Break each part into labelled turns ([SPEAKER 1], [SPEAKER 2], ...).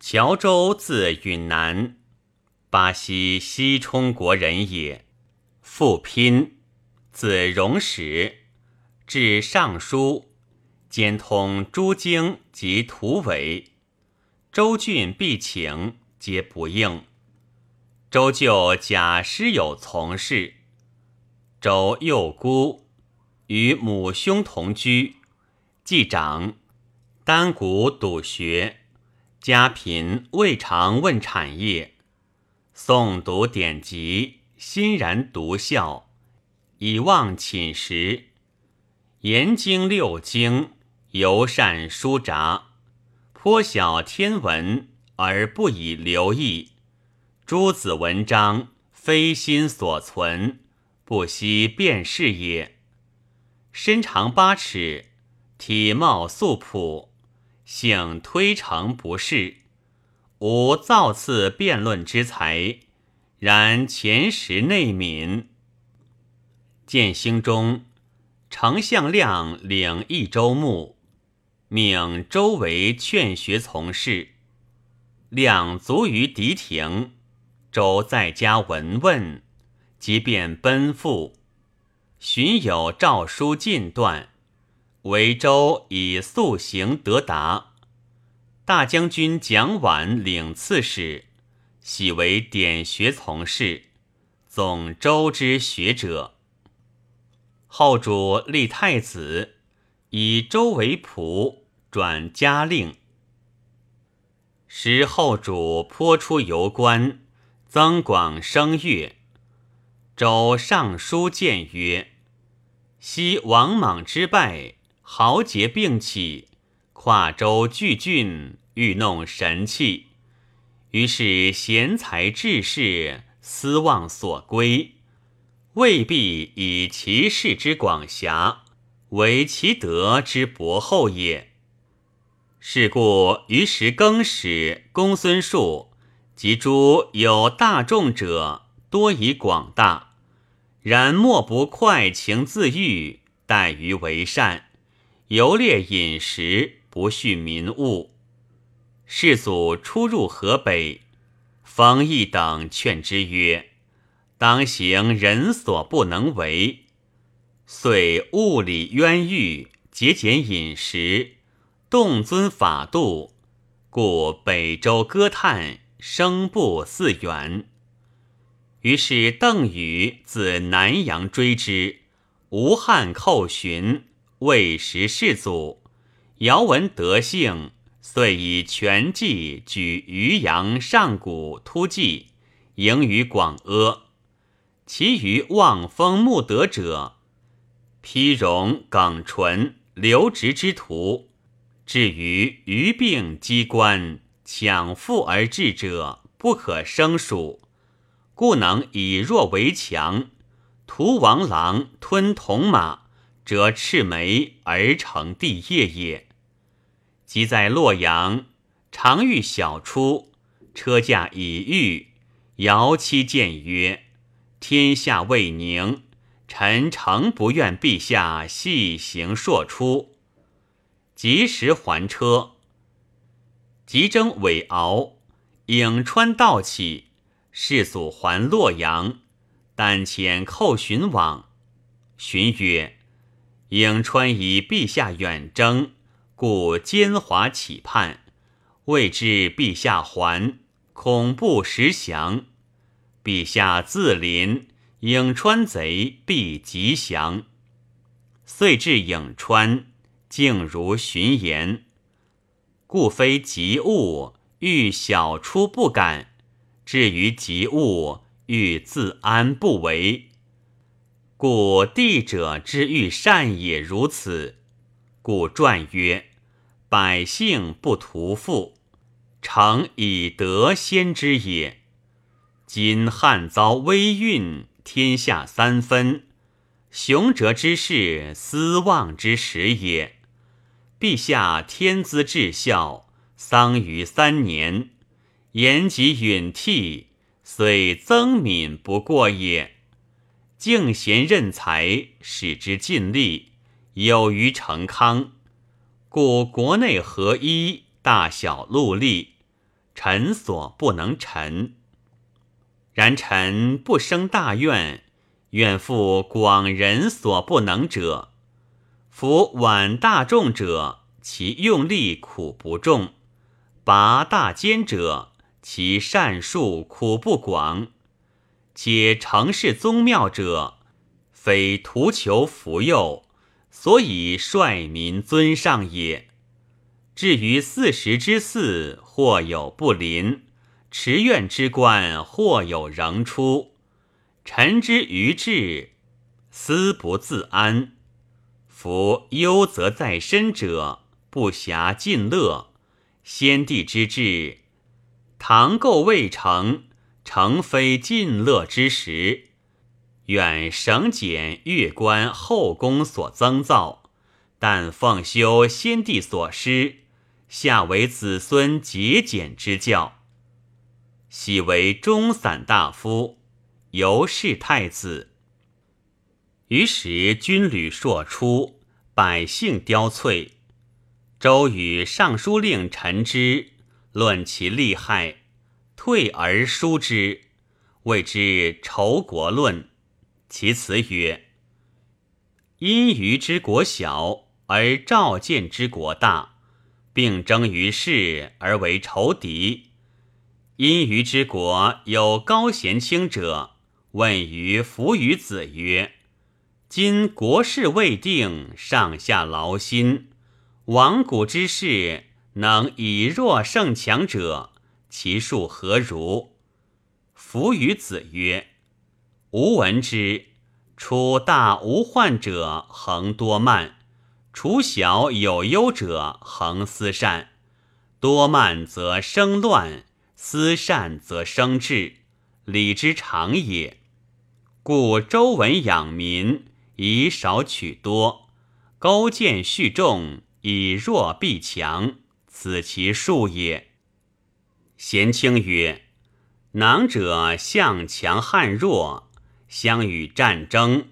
[SPEAKER 1] 乔州字允南，巴西西充国人也。复拼，字荣始，至尚书，兼通诸经及图纬。州郡必请，皆不应。周舅假师友从事，周幼孤，与母兄同居，既长，单古笃学，家贫未尝问产业，诵读典籍，欣然独笑，以望寝食。研经六经，尤善书札，颇晓天文，而不以流意。诸子文章，非心所存，不惜辨识也。身长八尺，体貌素朴，性推诚不仕，无造次辩论之才，然前识内敏。建兴中，丞相亮领益州牧，命周围劝学从事，亮卒于敌庭。周在家闻问，即便奔赴。寻有诏书进断，为周以速行得达。大将军蒋琬领刺史，喜为典学从事，总周之学者。后主立太子，以周为仆，转嘉令。时后主颇出游观。增广声乐，周尚书谏曰：“昔王莽之败，豪杰并起，跨州聚郡，欲弄神器。于是贤才志士思望所归，未必以其事之广狭，为其德之博厚也。是故于时更始，公孙述。”及诸有大众者，多以广大，然莫不快情自欲，待于为善，游猎饮食，不恤民物。世祖出入河北，冯异等劝之曰：“当行人所不能为，遂物理冤狱，节俭饮食，动尊法度，故北周歌叹。”声不似远，于是邓禹自南阳追之，吴汉寇寻，未识世祖。尧闻德性，遂以全计举渔阳上谷突骑，迎于广阿。其余望风慕德者，披戎耿纯、刘直之徒，至于余病机关。抢富而治者不可胜数，故能以弱为强。屠王狼吞铜马，则赤眉而成帝业也。即在洛阳，常遇小出，车驾已御，遥期见曰：“天下未宁，臣诚不愿陛下细行朔出。”及时还车。急征韦敖，颍川道起，世祖还洛阳，但遣寇寻往。寻曰：“颍川以陛下远征，故奸猾企叛，未知陛下还，恐不时降。陛下自临，颍川贼必急降。遂至颍川，竟如寻言。”故非急务，欲小出不敢；至于急务，欲自安不为。故帝者之欲善也如此。故传曰：“百姓不图富，诚以德先之也。今汉遭危运，天下三分，雄哲之士，思望之时也。”陛下天资至孝，丧于三年，言及允替，虽增敏不过也。敬贤任才，使之尽力，有于成康。故国内合一，大小戮力，臣所不能臣。然臣不生大愿，愿负广人所不能者。夫挽大众者，其用力苦不重；拔大坚者，其善术苦不广。皆成事宗庙者，非图求福佑，所以率民尊上也。至于四时之祀，或有不临；持愿之官，或有仍出。臣之愚智，思不自安。夫忧则在身者，不暇尽乐。先帝之志，唐构未成，诚非尽乐之时。愿省减越官后宫所增造，但奉修先帝所施，下为子孙节俭之教。喜为中散大夫，由是太子。于时军旅硕出，百姓凋瘁。周与尚书令陈之论其利害，退而书之，谓之仇国论。其辞曰：“因虞之国小，而赵建之国大，并争于世而为仇敌。因虞之国有高贤卿者，问于弗与子曰。”今国事未定，上下劳心。亡古之事，能以弱胜强者，其数何如？夫与子曰：“吾闻之，处大无患者，恒多慢；处小有忧者，恒思善。多慢则生乱，思善则生智，礼之常也。故周文养民。”以少取多，勾践蓄众，以弱必强，此其数也。贤卿曰：“囊者向强汉弱，相与战争，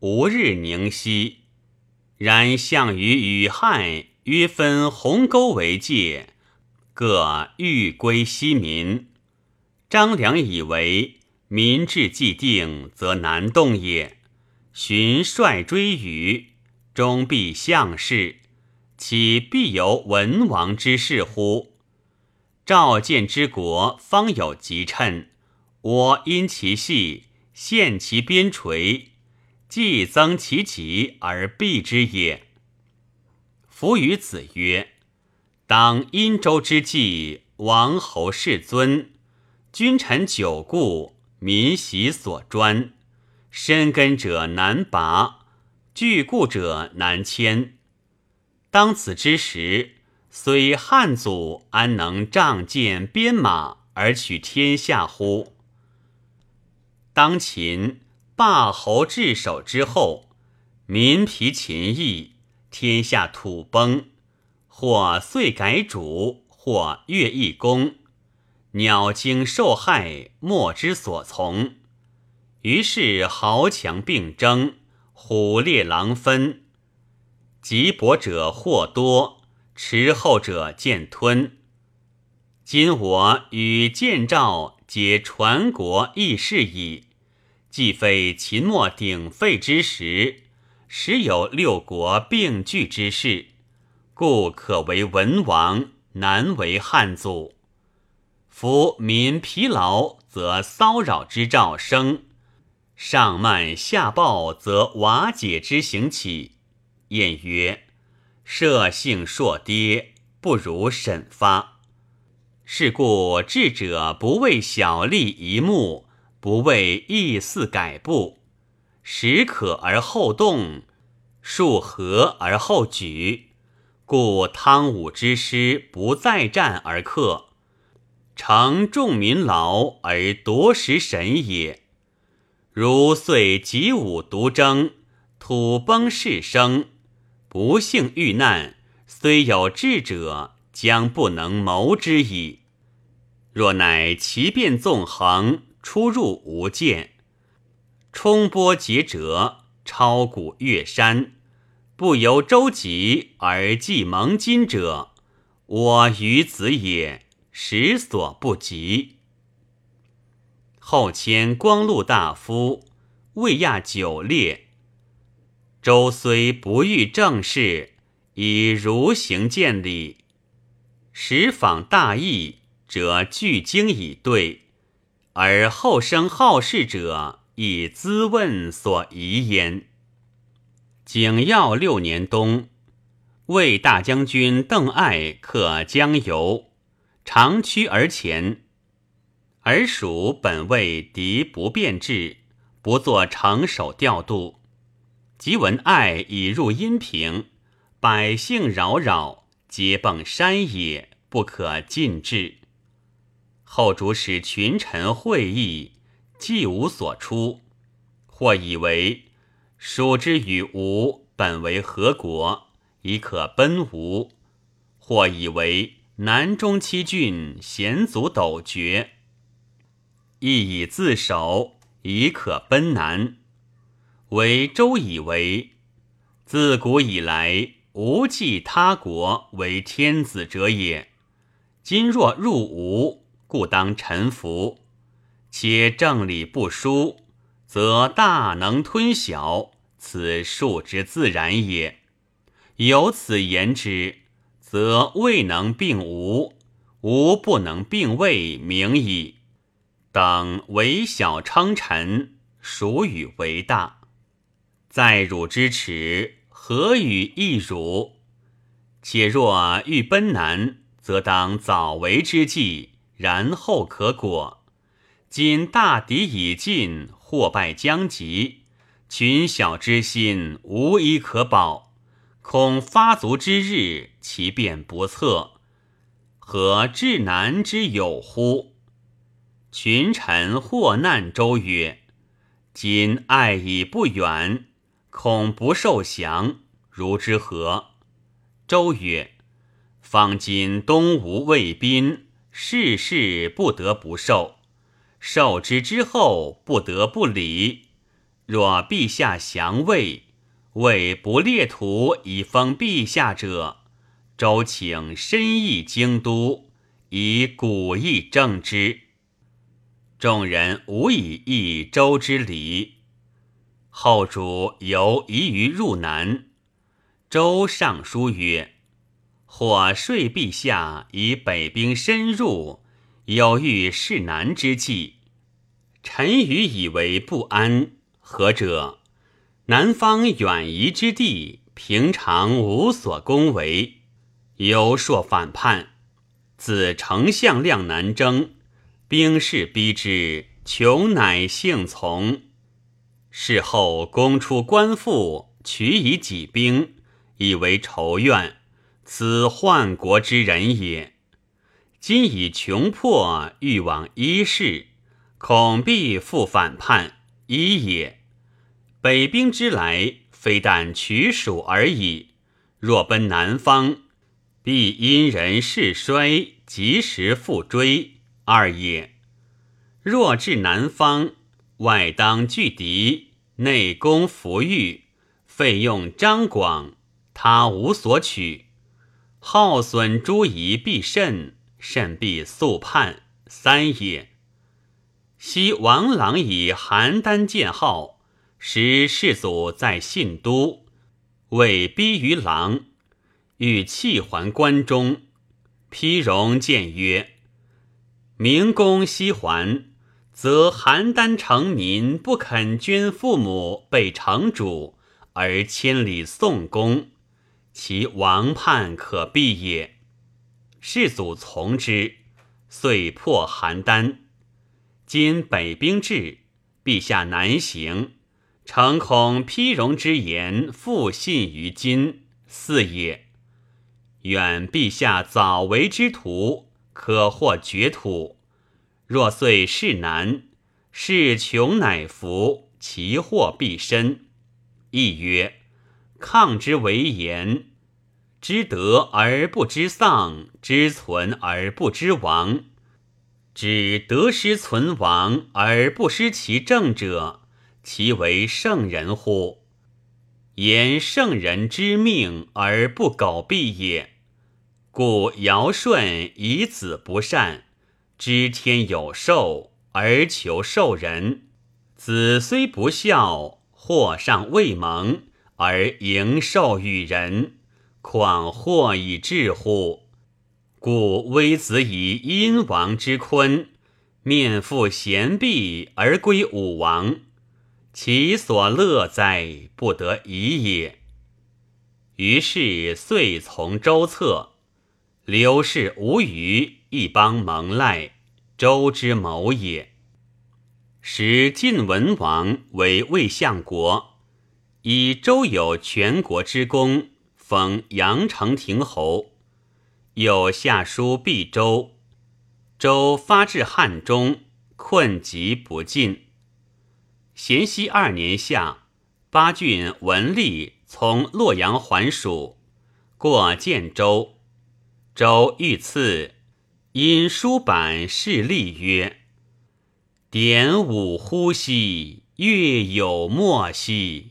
[SPEAKER 1] 无日宁息。然项羽与汉约分鸿沟为界，各欲归西民。张良以为民志既定，则难动也。”荀率追羽，终必项氏，岂必有文王之事乎？赵建之国方有吉趁，我因其细，陷其边陲，既增其疾而避之也。夫与子曰：“当殷周之际，王侯世尊，君臣久固，民习所专。”深根者难拔，具固者难迁。当此之时，虽汉祖安能仗剑鞭马而取天下乎？当秦霸侯治守之后，民疲秦役，天下土崩，或遂改主，或越易公，鸟惊兽害，莫之所从。于是豪强并争，虎猎狼分，急薄者或多，持后者渐吞。今我与建赵皆传国义士矣，既非秦末鼎沸之时，时有六国并聚之势，故可为文王，难为汉祖。夫民疲劳，则骚扰之兆生。上慢下暴，则瓦解之行起。晏曰：“社性硕跌，不如审发。是故智者不为小利一目，不为意似改步，时可而后动，数合而后举。故汤武之师不再战而克，成众民劳而夺食神也。”如遂己武独争，土崩事生，不幸遇难，虽有智者，将不能谋之矣。若乃奇变纵横，出入无间，冲波劫折，超谷越山，不由舟楫而济蒙津者，我于子也，实所不及。后迁光禄大夫，魏亚九列。周虽不遇政事，以儒行见礼，时访大义者具经以对，而后生好事者以咨问所疑焉。景耀六年冬，魏大将军邓艾克江油，长驱而前。而蜀本为敌不便至，不作城守调度。即闻爱已入阴平，百姓扰扰，皆迸山野，不可进至。后主使群臣会议，既无所出，或以为蜀之与吴本为何国，已可奔吴；或以为南中七郡险阻陡绝。亦以自守，已可奔南。为周以为，自古以来无忌他国为天子者也。今若入吴，故当臣服。且政理不疏，则大能吞小，此数之自然也。有此言之，则未能并吴，吴不能并魏，明矣。等为小称臣，孰与为大？在汝之耻，何与异汝？且若欲奔南，则当早为之计，然后可果。今大敌已尽，祸败将及，群小之心无一可保，恐发卒之日，其变不测，何至难之有乎？群臣或难周曰：“今爱已不远，恐不受降，如之何？”周曰：“方今东吴魏宾，事事不得不受，受之之后不得不礼。若陛下降魏，魏不列土以封陛下者，周请深意京都，以古意正之。”众人无以议周之礼，后主犹疑于入南。周尚书曰：“或说陛下以北兵深入，有欲势南之计。臣愚以为不安。何者？南方远夷之地，平常无所攻为，犹硕反叛。自丞相亮南征。”兵士逼之，穷乃幸从。事后攻出官复，取以己兵，以为仇怨。此患国之人也。今已穷迫，欲往一事，恐必复反叛，一也。北兵之来，非但取蜀而已。若奔南方，必因人势衰，及时复追。二也，若至南方，外当拒敌，内攻弗御，费用张广，他无所取，耗损诸夷必甚，甚必速叛。三也，昔王朗以邯郸建号，使世祖在信都，为逼于郎，欲弃还关中。丕荣谏曰。明公西还，则邯郸城民不肯捐父母被城主，而千里送公，其亡叛可避也。世祖从之，遂破邯郸。今北兵至，陛下南行，诚恐丕荣之言复信于今，四也。愿陛下早为之徒。可获绝土，若遂事难，事穷乃服，其祸必深。亦曰：抗之为言，知得而不知丧，知存而不知亡，知得失存亡而不失其正者，其为圣人乎？言圣人之命而不苟避也。故尧舜以子不善，知天有寿而求寿人；子虽不孝，祸尚未萌而迎寿与人，况祸以至乎？故微子以殷王之坤，面负贤婢而归武王，其所乐哉，不得已也。于是遂从周策。刘氏无虞，一邦蒙赖，周之谋也。时晋文王为魏相国，以周有全国之功，封阳城亭侯。有下书毕周，周发至汉中，困疾不进。咸熙二年夏，八郡文吏从洛阳还蜀，过建州。周遇赐，因书版示例曰：“点五呼兮，月有莫兮。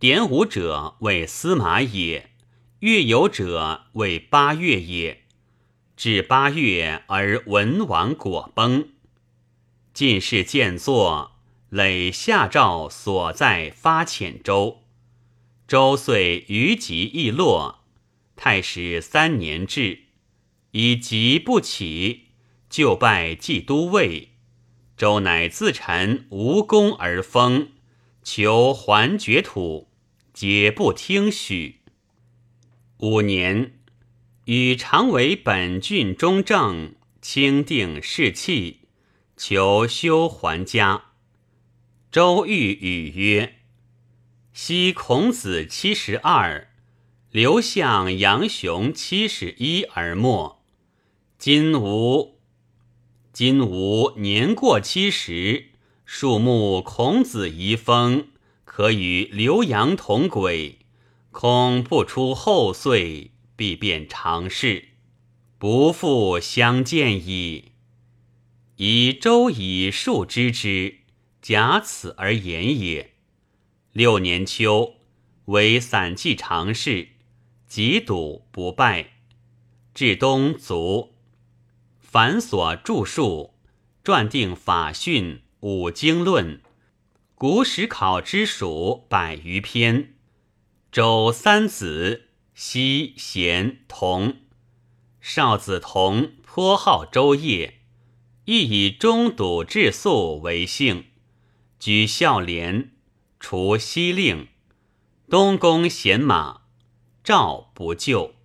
[SPEAKER 1] 点五者为司马也，月有者为八月也。至八月而文王果崩。进士见作，累下诏所在发遣州。周遂于疾易落。”太史三年至，以疾不起，就拜冀都尉。周乃自陈无功而封，求还爵土，皆不听许。五年，与常为本郡中正，清定士气，求修还家。周欲语曰：“昔孔子七十二。”刘向、杨雄七十一而没，今吾今吾年过七十，树木孔子遗风，可与刘阳同轨，恐不出后岁，必变常事，不复相见矣。以周以数知之，假此而言也。六年秋，为散骑常侍。极笃不败，至东卒，繁所著述，撰定法训、五经论，古史考之属百余篇。周三子，西贤同，少子同颇好周业，亦以中笃治素为姓，举孝廉，除西令，东宫贤马。赵不救。